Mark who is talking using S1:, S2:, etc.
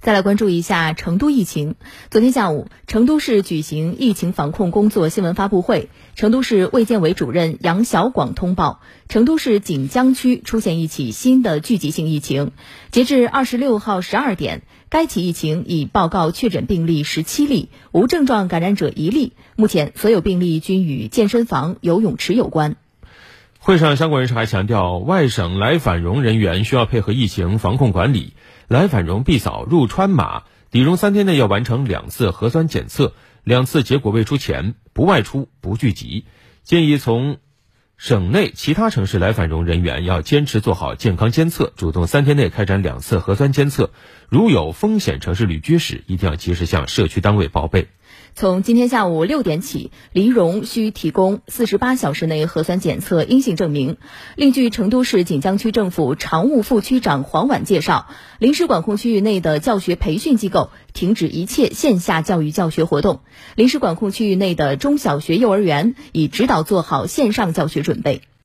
S1: 再来关注一下成都疫情。昨天下午，成都市举行疫情防控工作新闻发布会。成都市卫健委主任杨小广通报，成都市锦江区出现一起新的聚集性疫情。截至二十六号十二点，该起疫情已报告确诊病例十七例，无症状感染者一例。目前，所有病例均与健身房、游泳池有关。
S2: 会上，相关人士还强调，外省来返蓉人员需要配合疫情防控管理。来返蓉必扫入川码，抵蓉三天内要完成两次核酸检测，两次结果未出前不外出不聚集。建议从省内其他城市来返蓉人员要坚持做好健康监测，主动三天内开展两次核酸监测。如有风险城市旅居史，一定要及时向社区单位报备。
S1: 从今天下午六点起，离蓉需提供四十八小时内核酸检测阴性证明。另据成都市锦江区政府常务副区长黄婉介绍，临时管控区域内的教学培训机构停止一切线下教育教学活动，临时管控区域内的中小学、幼儿园已指导做好线上教学准备。